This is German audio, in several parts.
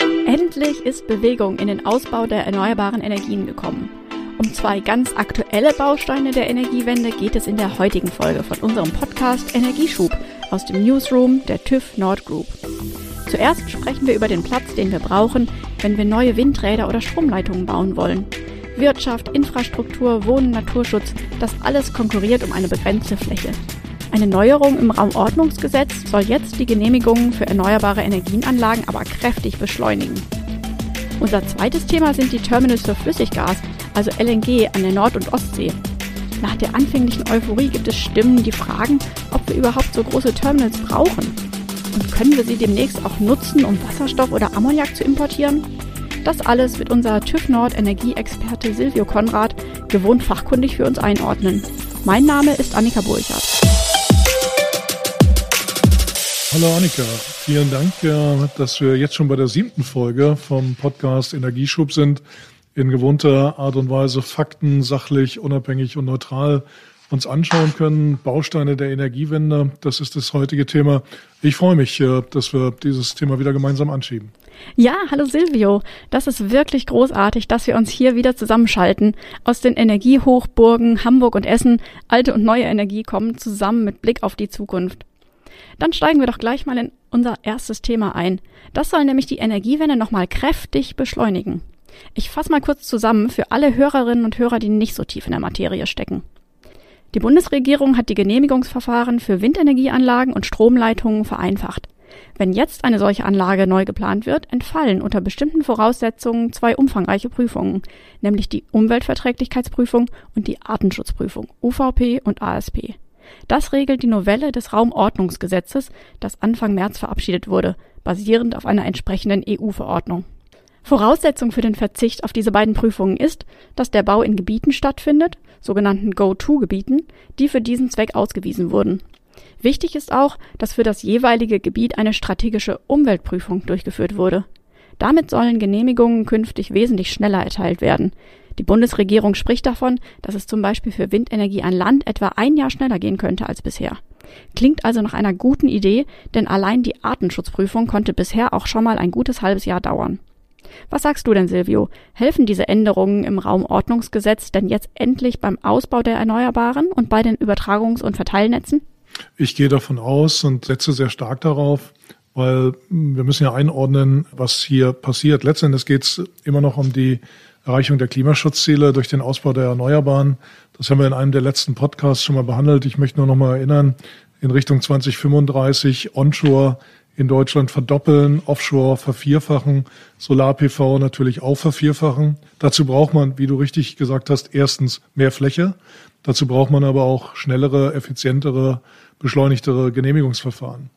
Endlich ist Bewegung in den Ausbau der erneuerbaren Energien gekommen. Um zwei ganz aktuelle Bausteine der Energiewende geht es in der heutigen Folge von unserem Podcast Energieschub aus dem Newsroom der TÜV Nord Group. Zuerst sprechen wir über den Platz, den wir brauchen, wenn wir neue Windräder oder Stromleitungen bauen wollen. Wirtschaft, Infrastruktur, Wohnen, Naturschutz, das alles konkurriert um eine begrenzte Fläche. Eine Neuerung im Raumordnungsgesetz soll jetzt die Genehmigungen für erneuerbare Energienanlagen aber kräftig beschleunigen. Unser zweites Thema sind die Terminals für Flüssiggas, also LNG an der Nord- und Ostsee. Nach der anfänglichen Euphorie gibt es Stimmen, die fragen, ob wir überhaupt so große Terminals brauchen. Und können wir sie demnächst auch nutzen, um Wasserstoff oder Ammoniak zu importieren? Das alles wird unser TÜV Nord Energieexperte Silvio Konrad gewohnt fachkundig für uns einordnen. Mein Name ist Annika Burchardt. Hallo Annika, vielen Dank, dass wir jetzt schon bei der siebten Folge vom Podcast Energieschub sind. In gewohnter Art und Weise Fakten sachlich, unabhängig und neutral uns anschauen können. Bausteine der Energiewende, das ist das heutige Thema. Ich freue mich, äh, dass wir dieses Thema wieder gemeinsam anschieben. Ja, hallo Silvio. Das ist wirklich großartig, dass wir uns hier wieder zusammenschalten. Aus den Energiehochburgen Hamburg und Essen, alte und neue Energie kommen zusammen mit Blick auf die Zukunft. Dann steigen wir doch gleich mal in unser erstes Thema ein. Das soll nämlich die Energiewende nochmal kräftig beschleunigen. Ich fasse mal kurz zusammen für alle Hörerinnen und Hörer, die nicht so tief in der Materie stecken. Die Bundesregierung hat die Genehmigungsverfahren für Windenergieanlagen und Stromleitungen vereinfacht. Wenn jetzt eine solche Anlage neu geplant wird, entfallen unter bestimmten Voraussetzungen zwei umfangreiche Prüfungen, nämlich die Umweltverträglichkeitsprüfung und die Artenschutzprüfung UVP und ASP. Das regelt die Novelle des Raumordnungsgesetzes, das Anfang März verabschiedet wurde, basierend auf einer entsprechenden EU-Verordnung. Voraussetzung für den Verzicht auf diese beiden Prüfungen ist, dass der Bau in Gebieten stattfindet, sogenannten Go-To-Gebieten, die für diesen Zweck ausgewiesen wurden. Wichtig ist auch, dass für das jeweilige Gebiet eine strategische Umweltprüfung durchgeführt wurde. Damit sollen Genehmigungen künftig wesentlich schneller erteilt werden. Die Bundesregierung spricht davon, dass es zum Beispiel für Windenergie an Land etwa ein Jahr schneller gehen könnte als bisher. Klingt also nach einer guten Idee, denn allein die Artenschutzprüfung konnte bisher auch schon mal ein gutes halbes Jahr dauern. Was sagst du denn, Silvio? Helfen diese Änderungen im Raumordnungsgesetz denn jetzt endlich beim Ausbau der Erneuerbaren und bei den Übertragungs- und Verteilnetzen? Ich gehe davon aus und setze sehr stark darauf, weil wir müssen ja einordnen, was hier passiert. Letztendlich geht es immer noch um die Erreichung der Klimaschutzziele durch den Ausbau der Erneuerbaren. Das haben wir in einem der letzten Podcasts schon mal behandelt. Ich möchte nur noch mal erinnern, in Richtung 2035 Onshore in Deutschland verdoppeln, Offshore vervierfachen, Solar-PV natürlich auch vervierfachen. Dazu braucht man, wie du richtig gesagt hast, erstens mehr Fläche. Dazu braucht man aber auch schnellere, effizientere, beschleunigtere Genehmigungsverfahren.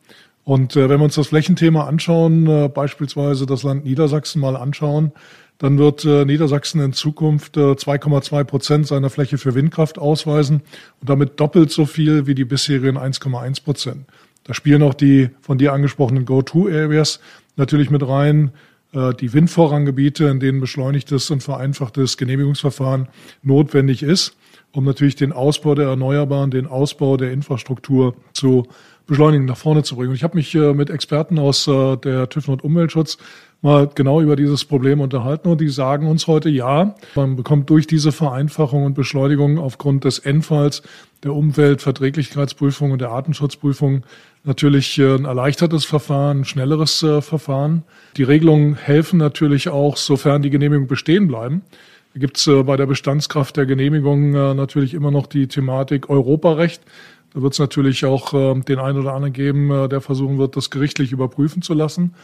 Und äh, wenn wir uns das Flächenthema anschauen, äh, beispielsweise das Land Niedersachsen mal anschauen, dann wird äh, Niedersachsen in Zukunft äh, 2,2 Prozent seiner Fläche für Windkraft ausweisen und damit doppelt so viel wie die bisherigen 1,1 Prozent. Da spielen auch die von dir angesprochenen Go-To-Areas natürlich mit rein, äh, die Windvorranggebiete, in denen beschleunigtes und vereinfachtes Genehmigungsverfahren notwendig ist, um natürlich den Ausbau der Erneuerbaren, den Ausbau der Infrastruktur zu beschleunigen, nach vorne zu bringen. Und ich habe mich äh, mit Experten aus äh, der TÜV und Umweltschutz mal genau über dieses Problem unterhalten und die sagen uns heute, ja, man bekommt durch diese Vereinfachung und Beschleunigung aufgrund des Endfalls der Umweltverträglichkeitsprüfung und der Artenschutzprüfung natürlich äh, ein erleichtertes Verfahren, ein schnelleres äh, Verfahren. Die Regelungen helfen natürlich auch, sofern die Genehmigungen bestehen bleiben. Gibt es äh, bei der Bestandskraft der Genehmigung natürlich immer noch die Thematik Europarecht. Da wird es natürlich auch den einen oder anderen geben, der versuchen wird, das gerichtlich überprüfen zu lassen.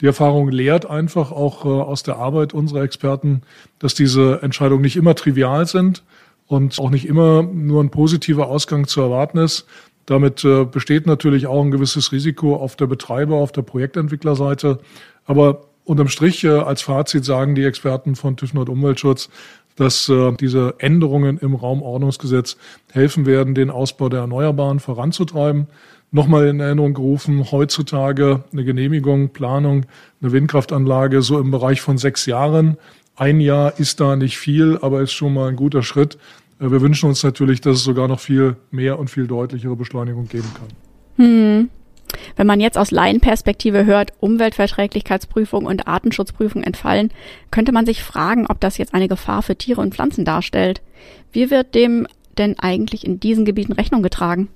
Die Erfahrung lehrt einfach auch aus der Arbeit unserer Experten, dass diese Entscheidungen nicht immer trivial sind und auch nicht immer nur ein positiver Ausgang zu erwarten ist. Damit äh, besteht natürlich auch ein gewisses Risiko auf der Betreiber, auf der Projektentwicklerseite. Aber unterm Strich äh, als Fazit sagen die Experten von TÜV Nord Umweltschutz, dass äh, diese Änderungen im Raumordnungsgesetz helfen werden, den Ausbau der Erneuerbaren voranzutreiben. Nochmal in Erinnerung gerufen, heutzutage eine Genehmigung, Planung, eine Windkraftanlage so im Bereich von sechs Jahren. Ein Jahr ist da nicht viel, aber ist schon mal ein guter Schritt. Äh, wir wünschen uns natürlich, dass es sogar noch viel mehr und viel deutlichere Beschleunigung geben kann. Hm. Wenn man jetzt aus Laienperspektive hört, Umweltverträglichkeitsprüfung und Artenschutzprüfung entfallen, könnte man sich fragen, ob das jetzt eine Gefahr für Tiere und Pflanzen darstellt. Wie wird dem denn eigentlich in diesen Gebieten Rechnung getragen?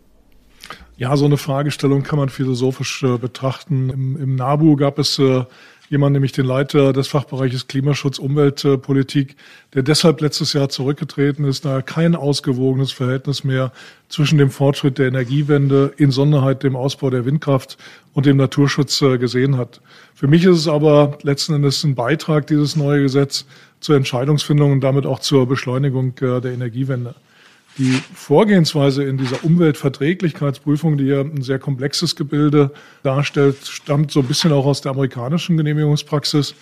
Ja, so eine Fragestellung kann man philosophisch äh, betrachten. Im, Im, NABU gab es äh, jemand, nämlich den Leiter des Fachbereiches Klimaschutz, Umweltpolitik, der deshalb letztes Jahr zurückgetreten ist, da er kein ausgewogenes Verhältnis mehr zwischen dem Fortschritt der Energiewende, in Sonderheit dem Ausbau der Windkraft und dem Naturschutz äh, gesehen hat. Für mich ist es aber letzten Endes ein Beitrag, dieses neue Gesetz zur Entscheidungsfindung und damit auch zur Beschleunigung äh, der Energiewende. Die Vorgehensweise in dieser Umweltverträglichkeitsprüfung, die ja ein sehr komplexes Gebilde darstellt, stammt so ein bisschen auch aus der amerikanischen Genehmigungspraxis.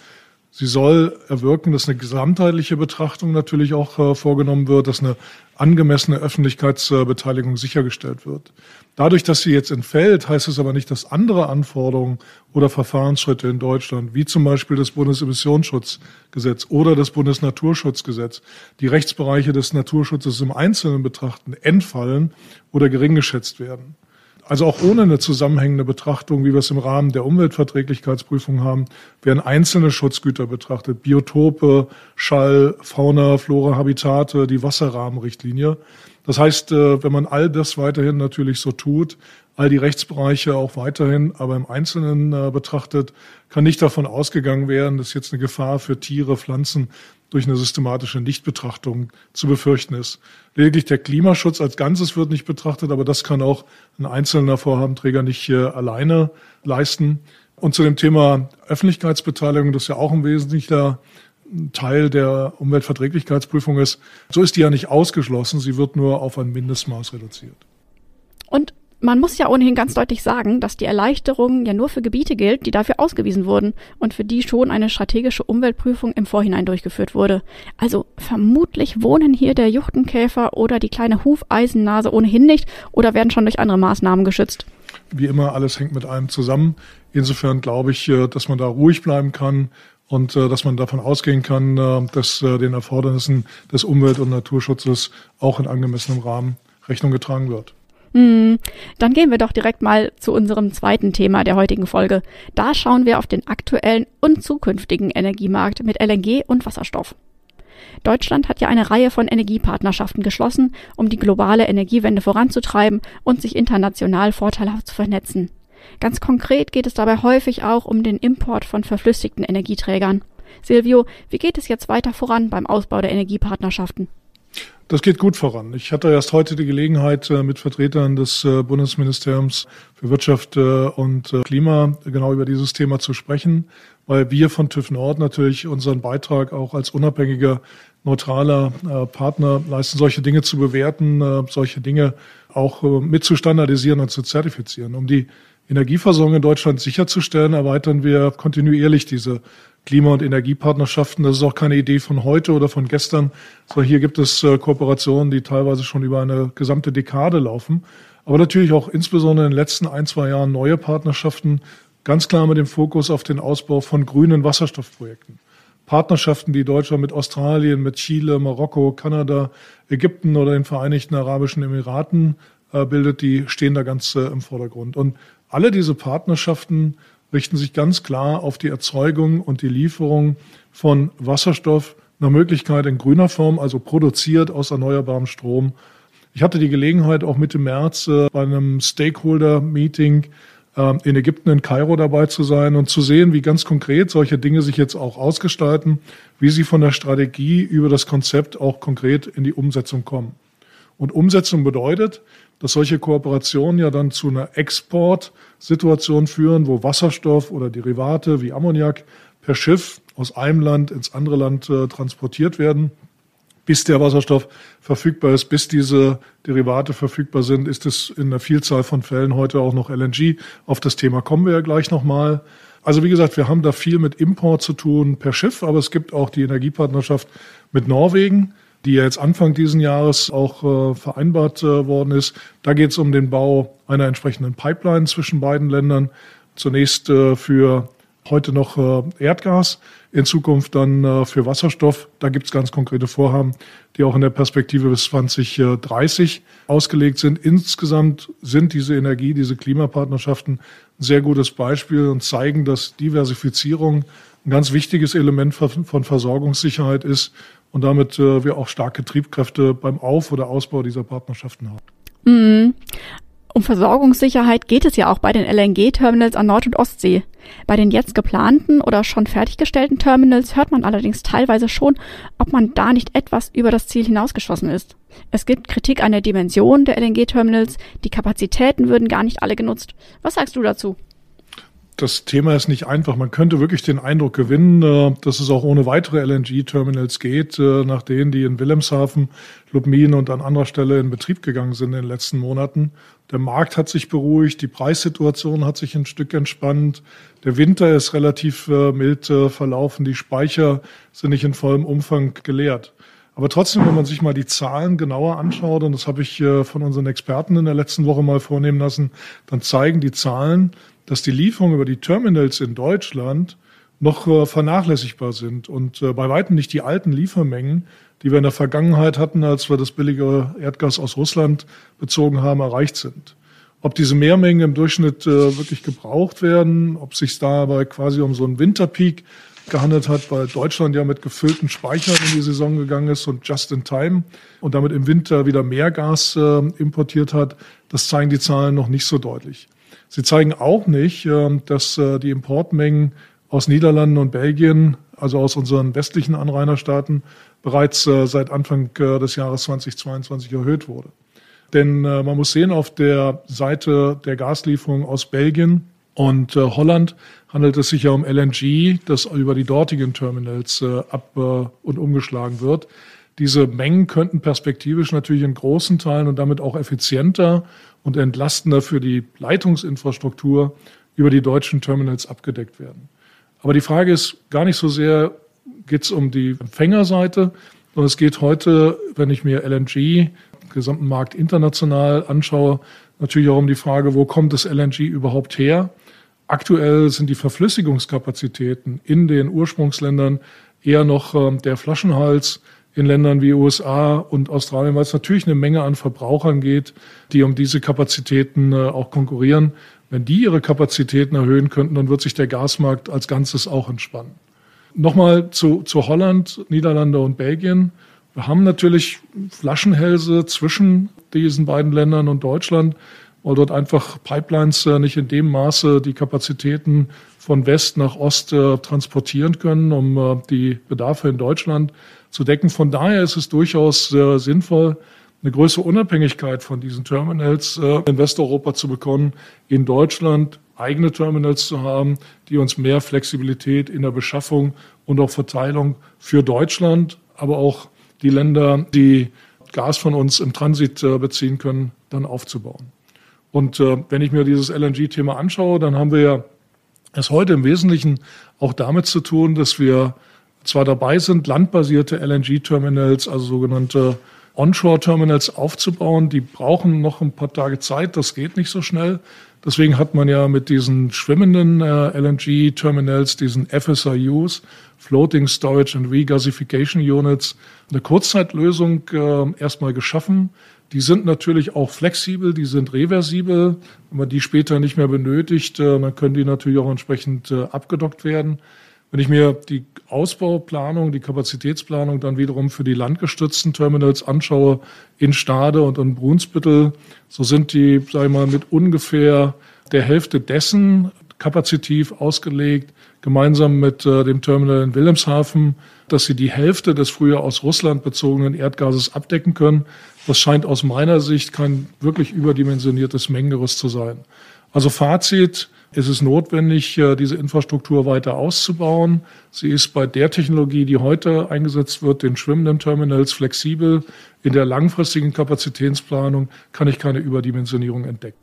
Sie soll erwirken, dass eine gesamtheitliche Betrachtung natürlich auch äh, vorgenommen wird, dass eine angemessene Öffentlichkeitsbeteiligung sichergestellt wird. Dadurch, dass sie jetzt entfällt, heißt es aber nicht, dass andere Anforderungen oder Verfahrensschritte in Deutschland, wie zum Beispiel das Bundesemissionsschutzgesetz oder das Bundesnaturschutzgesetz, die Rechtsbereiche des Naturschutzes im Einzelnen betrachten, entfallen oder gering geschätzt werden. Also auch ohne eine zusammenhängende Betrachtung, wie wir es im Rahmen der Umweltverträglichkeitsprüfung haben, werden einzelne Schutzgüter betrachtet. Biotope, Schall, Fauna, Flora, Habitate, die Wasserrahmenrichtlinie. Das heißt, äh, wenn man all das weiterhin natürlich so tut, all die Rechtsbereiche auch weiterhin, aber im Einzelnen äh, betrachtet, kann nicht davon ausgegangen werden, dass jetzt eine Gefahr für Tiere, Pflanzen durch eine systematische Nichtbetrachtung zu befürchten ist. Lediglich der Klimaschutz als Ganzes wird nicht betrachtet, aber das kann auch ein einzelner Vorhabenträger nicht äh, alleine leisten. Und zu dem Thema Öffentlichkeitsbeteiligung, das ja auch ein wesentlicher Teil der Umweltverträglichkeitsprüfung ist, so ist die ja nicht ausgeschlossen, sie wird nur auf ein Mindestmaß reduziert. Man muss ja ohnehin ganz deutlich sagen, dass die Erleichterung ja nur für Gebiete gilt, die dafür ausgewiesen wurden und für die schon eine strategische Umweltprüfung im Vorhinein durchgeführt wurde. Also vermutlich wohnen hier der Juchtenkäfer oder die kleine Hufeisennase ohnehin nicht oder werden schon durch andere Maßnahmen geschützt. Wie immer, alles hängt mit einem zusammen. Insofern glaube ich, äh, dass man da ruhig bleiben kann und äh, dass man davon ausgehen kann, äh, dass den Erfordernissen des Umwelt- und Naturschutzes auch in angemessenem Rahmen Rechnung getragen wird. Hm, dann gehen wir doch direkt mal zu unserem zweiten Thema der heutigen Folge. Da schauen wir auf den aktuellen und zukünftigen Energiemarkt mit LNG und Wasserstoff. Deutschland hat ja eine Reihe von Energiepartnerschaften geschlossen, um die globale Energiewende voranzutreiben und sich international vorteilhaft zu vernetzen. Ganz konkret geht es dabei häufig auch um den Import von verflüssigten Energieträgern. Silvio, wie geht es jetzt weiter voran beim Ausbau der Energiepartnerschaften? Das geht gut voran. Ich hatte erst heute die Gelegenheit, äh, mit Vertretern des äh, Bundesministeriums für Wirtschaft äh, und Klima genau über dieses Thema zu sprechen, weil wir von TÜV Nord natürlich unseren Beitrag auch als unabhängiger, neutraler Partner leisten, solche Dinge zu bewerten, solche Dinge auch mit zu standardisieren und zu zertifizieren. Um die Energieversorgung in Deutschland sicherzustellen, erweitern wir kontinuierlich diese Klima- und Energiepartnerschaften. Das ist auch keine Idee von heute oder von gestern, sondern hier gibt es äh, Kooperationen, die teilweise schon über eine gesamte Dekade laufen. Aber natürlich auch insbesondere in den letzten ein, zwei Jahren neue Partnerschaften, ganz klar mit dem Fokus auf den Ausbau von grünen Wasserstoffprojekten. Partnerschaften, die Deutschland mit Australien, mit Chile, Marokko, Kanada, Ägypten oder den Vereinigten Arabischen Emiraten äh, bildet, die stehen da ganz äh, im Vordergrund. Und alle diese Partnerschaften richten sich ganz klar auf die Erzeugung und die Lieferung von Wasserstoff nach Möglichkeit in grüner Form, also produziert aus erneuerbarem Strom. Ich hatte die Gelegenheit, auch Mitte März äh, bei einem Stakeholder-Meeting äh, in Ägypten, in Kairo dabei zu sein und zu sehen, wie ganz konkret solche Dinge sich jetzt auch ausgestalten, wie sie von der Strategie über das Konzept auch konkret in die Umsetzung kommen. Und Umsetzung bedeutet, dass solche Kooperationen ja dann zu einer Exportsituation führen, wo Wasserstoff oder Derivate wie Ammoniak per Schiff aus einem Land ins andere Land äh, transportiert werden. Bis der Wasserstoff verfügbar ist, bis diese Derivate verfügbar sind, ist es in einer Vielzahl von Fällen heute auch noch LNG. Auf das Thema kommen wir ja gleich nochmal. Also wie gesagt, wir haben da viel mit Import zu tun per Schiff, aber es gibt auch die Energiepartnerschaft mit Norwegen die jetzt Anfang diesen Jahres auch äh, vereinbart äh, worden ist. Da geht es um den Bau einer entsprechenden Pipeline zwischen beiden Ländern. Zunächst äh, für heute noch Erdgas, in Zukunft dann für Wasserstoff. Da gibt es ganz konkrete Vorhaben, die auch in der Perspektive bis 2030 ausgelegt sind. Insgesamt sind diese Energie, diese Klimapartnerschaften ein sehr gutes Beispiel und zeigen, dass Diversifizierung ein ganz wichtiges Element von Versorgungssicherheit ist und damit äh, wir auch starke Triebkräfte beim Auf- oder Ausbau dieser Partnerschaften haben. Mhm. Um Versorgungssicherheit geht es ja auch bei den LNG-Terminals an Nord- und Ostsee. Bei den jetzt geplanten oder schon fertiggestellten Terminals hört man allerdings teilweise schon, ob man da nicht etwas über das Ziel hinausgeschossen ist. Es gibt Kritik an der Dimension der LNG-Terminals, die Kapazitäten würden gar nicht alle genutzt. Was sagst du dazu? Das Thema ist nicht einfach. Man könnte wirklich den Eindruck gewinnen, äh, dass es auch ohne weitere LNG-Terminals geht, äh, nach denen die in Wilhelmshaven, Lubmin und an anderer Stelle in Betrieb gegangen sind in den letzten Monaten. Der Markt hat sich beruhigt, die Preissituation hat sich ein Stück entspannt. Der Winter ist relativ äh, mild verlaufen, die Speicher sind nicht in vollem Umfang geleert. Aber trotzdem, wenn man sich mal die Zahlen genauer anschaut, und das habe ich von unseren Experten in der letzten Woche mal vornehmen lassen, dann zeigen die Zahlen, dass die Lieferungen über die Terminals in Deutschland noch äh, vernachlässigbar sind und äh, bei weitem nicht die alten Liefermengen, die wir in der Vergangenheit hatten, als wir das billige Erdgas aus Russland bezogen haben, erreicht sind. Ob diese Mehrmengen im Durchschnitt äh, wirklich gebraucht werden, ob sich dabei quasi um so einen Winterpeak gehandelt hat, weil Deutschland ja mit gefüllten Speichern in die Saison gegangen ist und just in time und damit im Winter wieder mehr Gas importiert hat, das zeigen die Zahlen noch nicht so deutlich. Sie zeigen auch nicht, ähm, dass äh, die Importmengen aus Niederlanden und Belgien, also aus unseren westlichen Anrainerstaaten, bereits äh, seit Anfang äh, des Jahres 2022 erhöht wurde. Denn man muss sehen, auf der Seite der Gaslieferung aus Belgien und Holland handelt es sich ja um LNG, das über die dortigen Terminals ab und umgeschlagen wird. Diese Mengen könnten perspektivisch natürlich in großen Teilen und damit auch effizienter und entlastender für die Leitungsinfrastruktur über die deutschen Terminals abgedeckt werden. Aber die Frage ist gar nicht so sehr, geht es um die Empfängerseite, sondern es geht heute, wenn ich mir LNG, gesamten Markt international anschaue, natürlich auch um die Frage, wo kommt das LNG überhaupt her? Aktuell sind die Verflüssigungskapazitäten in den Ursprungsländern eher noch äh, der Flaschenhals in Ländern wie USA und Australien, weil es natürlich eine Menge an Verbrauchern geht, die um diese Kapazitäten äh, auch konkurrieren. Wenn die ihre Kapazitäten erhöhen könnten, dann wird sich der Gasmarkt als Ganzes auch entspannen. Nochmal zu, zu Holland, Niederlande und Belgien. Wir haben natürlich Flaschenhälse zwischen diesen beiden Ländern und Deutschland, weil dort einfach Pipelines äh, nicht in dem Maße die Kapazitäten von West nach Ost äh, transportieren können, um die Bedarfe in Deutschland zu decken. Von daher ist es durchaus sehr sinnvoll, eine größere Unabhängigkeit von diesen Terminals äh, in Westeuropa zu bekommen, in Deutschland eigene Terminals zu haben, die uns mehr Flexibilität in der Beschaffung und auch Verteilung für Deutschland, aber auch die Länder, die Gas von uns im Transit äh, beziehen können, dann aufzubauen. Und äh, wenn ich mir dieses LNG-Thema anschaue, dann haben wir ja es heute im Wesentlichen auch damit zu tun, dass wir zwar dabei sind, landbasierte LNG-Terminals, also sogenannte Onshore-Terminals aufzubauen. Die brauchen noch ein paar Tage Zeit, das geht nicht so schnell. Deswegen hat man ja mit diesen schwimmenden äh, LNG-Terminals, diesen FSRUs, Floating Storage and Regasification Units, eine Kurzzeitlösung äh, erstmal geschaffen. Die sind natürlich auch flexibel, die sind reversibel. Wenn man die später nicht mehr benötigt, äh, dann können die natürlich auch entsprechend abgedockt werden. Wenn ich mir die Ausbauplanung, die Kapazitätsplanung dann wiederum für die landgestützten Terminals anschaue, in Stade und in Brunsbüttel, so sind die, sage ich mal, mit ungefähr der Hälfte dessen kapazitiv ausgelegt, gemeinsam mit äh, dem Terminal in Wilhelmshaven, dass sie die Hälfte des früher aus Russland bezogenen Erdgases abdecken können. Das scheint aus meiner Sicht kein wirklich überdimensioniertes Mengengerüst zu sein. Also Fazit, es ist notwendig, äh, diese Infrastruktur weiter auszubauen. Sie ist bei der Technologie, die heute eingesetzt wird, den schwimmenden Terminals, flexibel. In der langfristigen Kapazitätsplanung kann ich keine Überdimensionierung entdecken.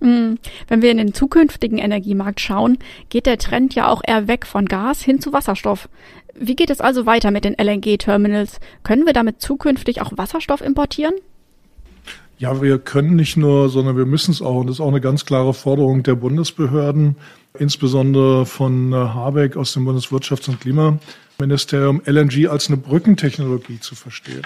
Hm. Wenn wir in den zukünftigen Energiemarkt schauen, geht der Trend ja auch eher weg von Gas hin zu Wasserstoff. Wie geht es also weiter mit den LNG-Terminals? Können wir damit zukünftig auch Wasserstoff importieren? Ja, wir können nicht nur, sondern wir müssen es auch. Und das ist auch eine ganz klare Forderung der Bundesbehörden, insbesondere von äh, Habeck aus dem Bundeswirtschafts- und Klimaministerium, LNG als eine Brückentechnologie zu verstehen.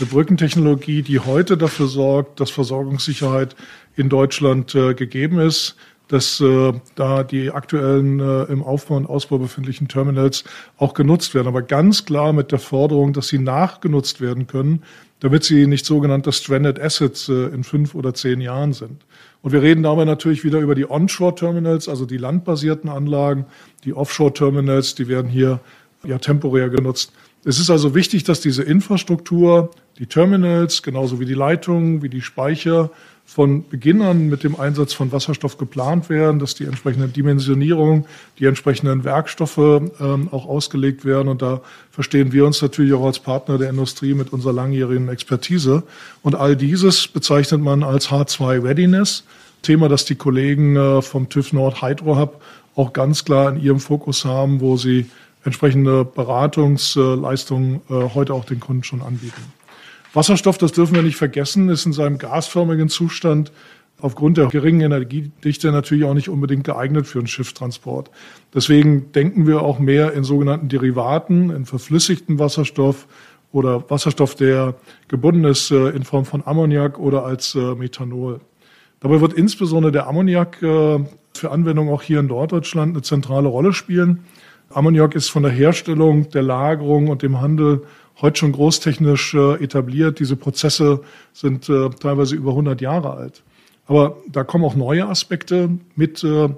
Eine Brückentechnologie, die heute dafür sorgt, dass Versorgungssicherheit in Deutschland äh, gegeben ist, dass äh, da die aktuellen äh, im Aufbau und Ausbau befindlichen Terminals auch genutzt werden. Aber ganz klar mit der Forderung, dass sie nachgenutzt werden können, damit sie nicht sogenannte Stranded Assets äh, in fünf oder zehn Jahren sind. Und wir reden dabei natürlich wieder über die Onshore-Terminals, also die landbasierten Anlagen. Die Offshore-Terminals, die werden hier ja temporär genutzt. Es ist also wichtig, dass diese Infrastruktur, die Terminals, genauso wie die Leitungen, wie die Speicher von Beginn an mit dem Einsatz von Wasserstoff geplant werden, dass die entsprechenden Dimensionierungen, die entsprechenden Werkstoffe ähm, auch ausgelegt werden. Und da verstehen wir uns natürlich auch als Partner der Industrie mit unserer langjährigen Expertise. Und all dieses bezeichnet man als H2 Readiness. Thema, das die Kollegen äh, vom TÜV Nord Hydro Hub auch ganz klar in ihrem Fokus haben, wo sie entsprechende Beratungsleistungen äh, heute auch den Kunden schon anbieten. Wasserstoff, das dürfen wir nicht vergessen, ist in seinem gasförmigen Zustand aufgrund der geringen Energiedichte natürlich auch nicht unbedingt geeignet für einen Schifftransport. Deswegen denken wir auch mehr in sogenannten Derivaten, in verflüssigten Wasserstoff oder Wasserstoff, der gebunden ist äh, in Form von Ammoniak oder als äh, Methanol. Dabei wird insbesondere der Ammoniak für Anwendung auch hier in Norddeutschland eine zentrale Rolle spielen. Ammoniak ist von der Herstellung, der Lagerung und dem Handel heute schon großtechnisch äh, etabliert. Diese Prozesse sind äh, teilweise über 100 Jahre alt. Aber da kommen auch neue Aspekte mit äh,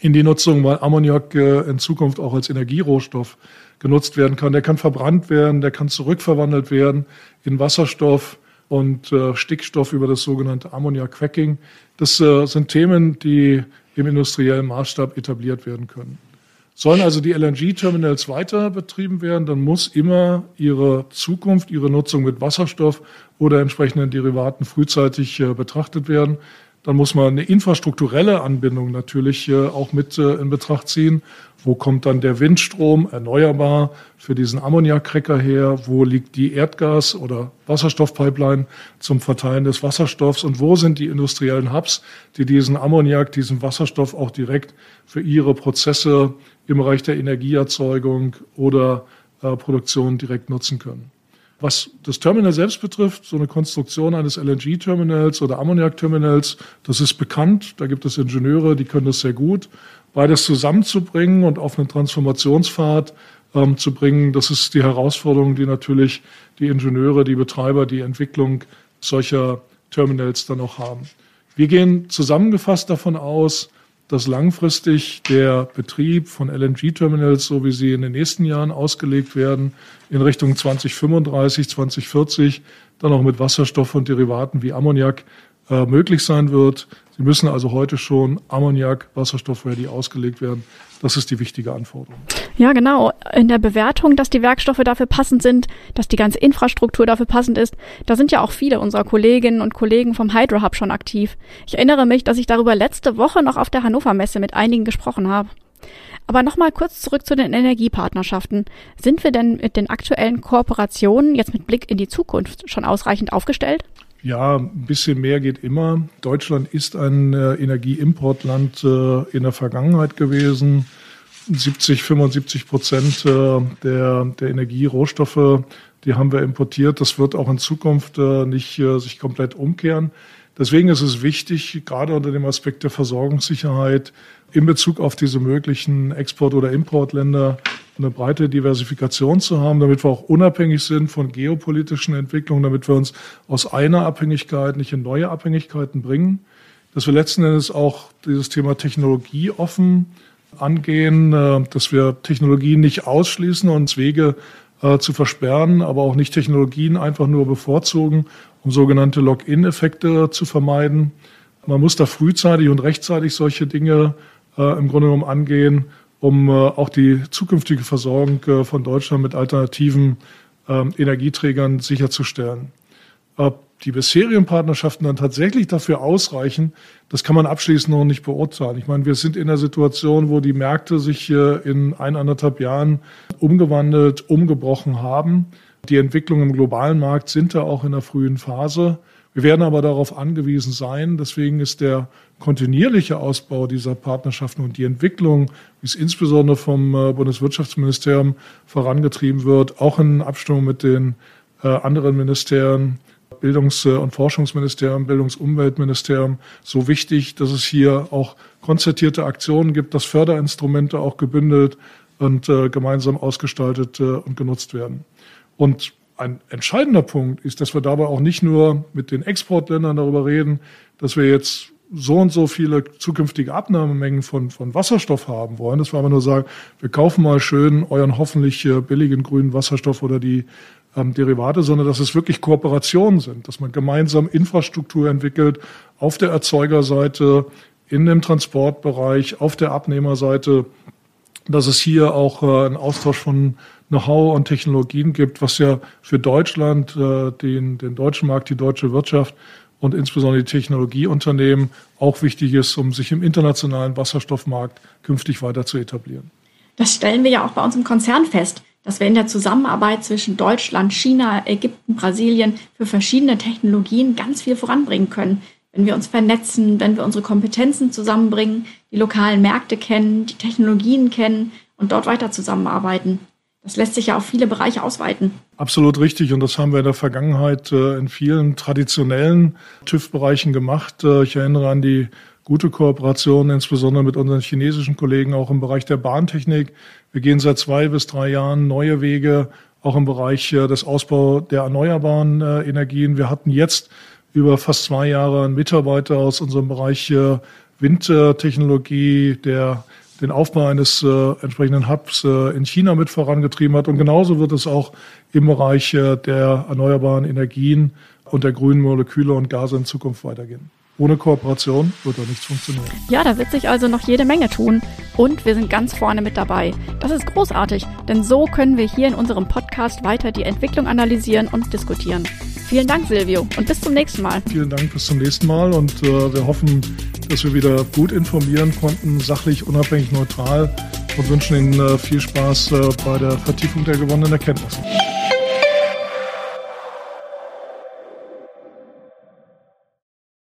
in die Nutzung, weil Ammoniak in Zukunft auch als Energierohstoff genutzt werden kann. Der kann verbrannt werden, der kann zurückverwandelt werden in Wasserstoff und Stickstoff über das sogenannte Ammoniak-Cracking. Das sind Themen, die im industriellen Maßstab etabliert werden können. Sollen also die LNG-Terminals weiter betrieben werden, dann muss immer ihre Zukunft, ihre Nutzung mit Wasserstoff oder entsprechenden Derivaten frühzeitig äh, betrachtet werden. Dann muss man eine infrastrukturelle Anbindung natürlich äh, auch mit äh, in Betracht ziehen. Wo kommt dann der Windstrom erneuerbar für diesen Ammoniakkrecker her? Wo liegt die Erdgas- oder Wasserstoffpipeline zum Verteilen des Wasserstoffs? Und wo sind die industriellen Hubs, die diesen Ammoniak, diesen Wasserstoff auch direkt für ihre Prozesse im Bereich der Energieerzeugung oder äh, Produktion direkt nutzen können? Was das Terminal selbst betrifft, so eine Konstruktion eines LNG-Terminals oder Ammoniak-Terminals, das ist bekannt. Da gibt es Ingenieure, die können das sehr gut. Beides zusammenzubringen und auf einen Transformationspfad ähm, zu bringen, das ist die Herausforderung, die natürlich die Ingenieure, die Betreiber, die Entwicklung solcher Terminals dann auch haben. Wir gehen zusammengefasst davon aus, dass langfristig der Betrieb von LNG-Terminals, so wie sie in den nächsten Jahren ausgelegt werden, in Richtung 2035, 2040 dann auch mit Wasserstoff und Derivaten wie Ammoniak äh, möglich sein wird. Sie müssen also heute schon Ammoniak, Wasserstoff-ready ausgelegt werden. Das ist die wichtige Anforderung. Ja, genau. In der Bewertung, dass die Werkstoffe dafür passend sind, dass die ganze Infrastruktur dafür passend ist, da sind ja auch viele unserer Kolleginnen und Kollegen vom Hydro Hub schon aktiv. Ich erinnere mich, dass ich darüber letzte Woche noch auf der Hannover Messe mit einigen gesprochen habe. Aber nochmal kurz zurück zu den Energiepartnerschaften. Sind wir denn mit den aktuellen Kooperationen jetzt mit Blick in die Zukunft schon ausreichend aufgestellt? Ja, ein bisschen mehr geht immer. Deutschland ist ein äh, Energieimportland äh, in der Vergangenheit gewesen. 70, 75 Prozent äh, der, der Energierohstoffe, die haben wir importiert. Das wird auch in Zukunft äh, nicht äh, sich komplett umkehren. Deswegen ist es wichtig, gerade unter dem Aspekt der Versorgungssicherheit in Bezug auf diese möglichen Export- oder Importländer eine breite Diversifikation zu haben, damit wir auch unabhängig sind von geopolitischen Entwicklungen, damit wir uns aus einer Abhängigkeit nicht in neue Abhängigkeiten bringen, dass wir letzten Endes auch dieses Thema Technologie offen angehen, äh, dass wir Technologien nicht ausschließen und Wege äh, zu versperren, aber auch nicht Technologien einfach nur bevorzugen, um sogenannte Lock-in-Effekte zu vermeiden. Man muss da frühzeitig und rechtzeitig solche Dinge äh, im Grunde genommen angehen um auch die zukünftige Versorgung von Deutschland mit alternativen ähm, Energieträgern sicherzustellen. Die bisherigen Partnerschaften dann tatsächlich dafür ausreichen, das kann man abschließend noch nicht beurteilen. Ich meine, wir sind in einer Situation, wo die Märkte sich in eineinhalb Jahren umgewandelt, umgebrochen haben. Die Entwicklungen im globalen Markt sind da auch in der frühen Phase. Wir werden aber darauf angewiesen sein. Deswegen ist der kontinuierliche Ausbau dieser Partnerschaften und die Entwicklung, wie es insbesondere vom äh, Bundeswirtschaftsministerium vorangetrieben wird, auch in Abstimmung mit den äh, anderen Ministerien, Bildungs- und Forschungsministerium, Bildungsumweltministerium so wichtig, dass es hier auch konzertierte Aktionen gibt, dass Förderinstrumente auch gebündelt und äh, gemeinsam ausgestaltet äh, und genutzt werden. Und ein entscheidender Punkt ist, dass wir dabei auch nicht nur mit den Exportländern darüber reden, dass wir jetzt so und so viele zukünftige Abnahmemengen von, von Wasserstoff haben wollen. Das war aber nur sagen, wir kaufen mal schön euren hoffentlich äh, billigen grünen Wasserstoff oder die ähm, Derivate, sondern dass es wirklich Kooperationen sind, dass man gemeinsam Infrastruktur entwickelt auf der Erzeugerseite, in dem Transportbereich, auf der Abnehmerseite, dass es hier auch äh, einen Austausch von Know-how und Technologien gibt, was ja für Deutschland, äh, den, den deutschen Markt, die deutsche Wirtschaft und insbesondere die Technologieunternehmen auch wichtig ist, um sich im internationalen Wasserstoffmarkt künftig weiter zu etablieren. Das stellen wir ja auch bei uns im Konzern fest, dass wir in der Zusammenarbeit zwischen Deutschland, China, Ägypten, Brasilien für verschiedene Technologien ganz viel voranbringen können. Wenn wir uns vernetzen, wenn wir unsere Kompetenzen zusammenbringen, die lokalen Märkte kennen, die Technologien kennen und dort weiter zusammenarbeiten. Das lässt sich ja auf viele Bereiche ausweiten. Absolut richtig. Und das haben wir in der Vergangenheit äh, in vielen traditionellen TÜV-Bereichen gemacht. Äh, ich erinnere an die gute Kooperation, insbesondere mit unseren chinesischen Kollegen, auch im Bereich der Bahntechnik. Wir gehen seit zwei bis drei Jahren neue Wege, auch im Bereich äh, des Ausbaus der erneuerbaren Energien. Wir hatten jetzt über fast zwei Jahre einen Mitarbeiter aus unserem Bereich Windtechnologie, der den Aufbau eines äh, entsprechenden Hubs äh, in China mit vorangetrieben hat. Und genauso wird es auch im Bereich äh, der erneuerbaren Energien und der grünen Moleküle und Gase in Zukunft weitergehen. Ohne Kooperation wird da nichts funktionieren. Ja, da wird sich also noch jede Menge tun. Und wir sind ganz vorne mit dabei. Das ist großartig, denn so können wir hier in unserem Podcast weiter die Entwicklung analysieren und diskutieren. Vielen Dank, Silvio, und bis zum nächsten Mal. Vielen Dank, bis zum nächsten Mal. Und äh, wir hoffen, dass wir wieder gut informieren konnten, sachlich, unabhängig, neutral und wünschen Ihnen äh, viel Spaß äh, bei der Vertiefung der gewonnenen Erkenntnisse.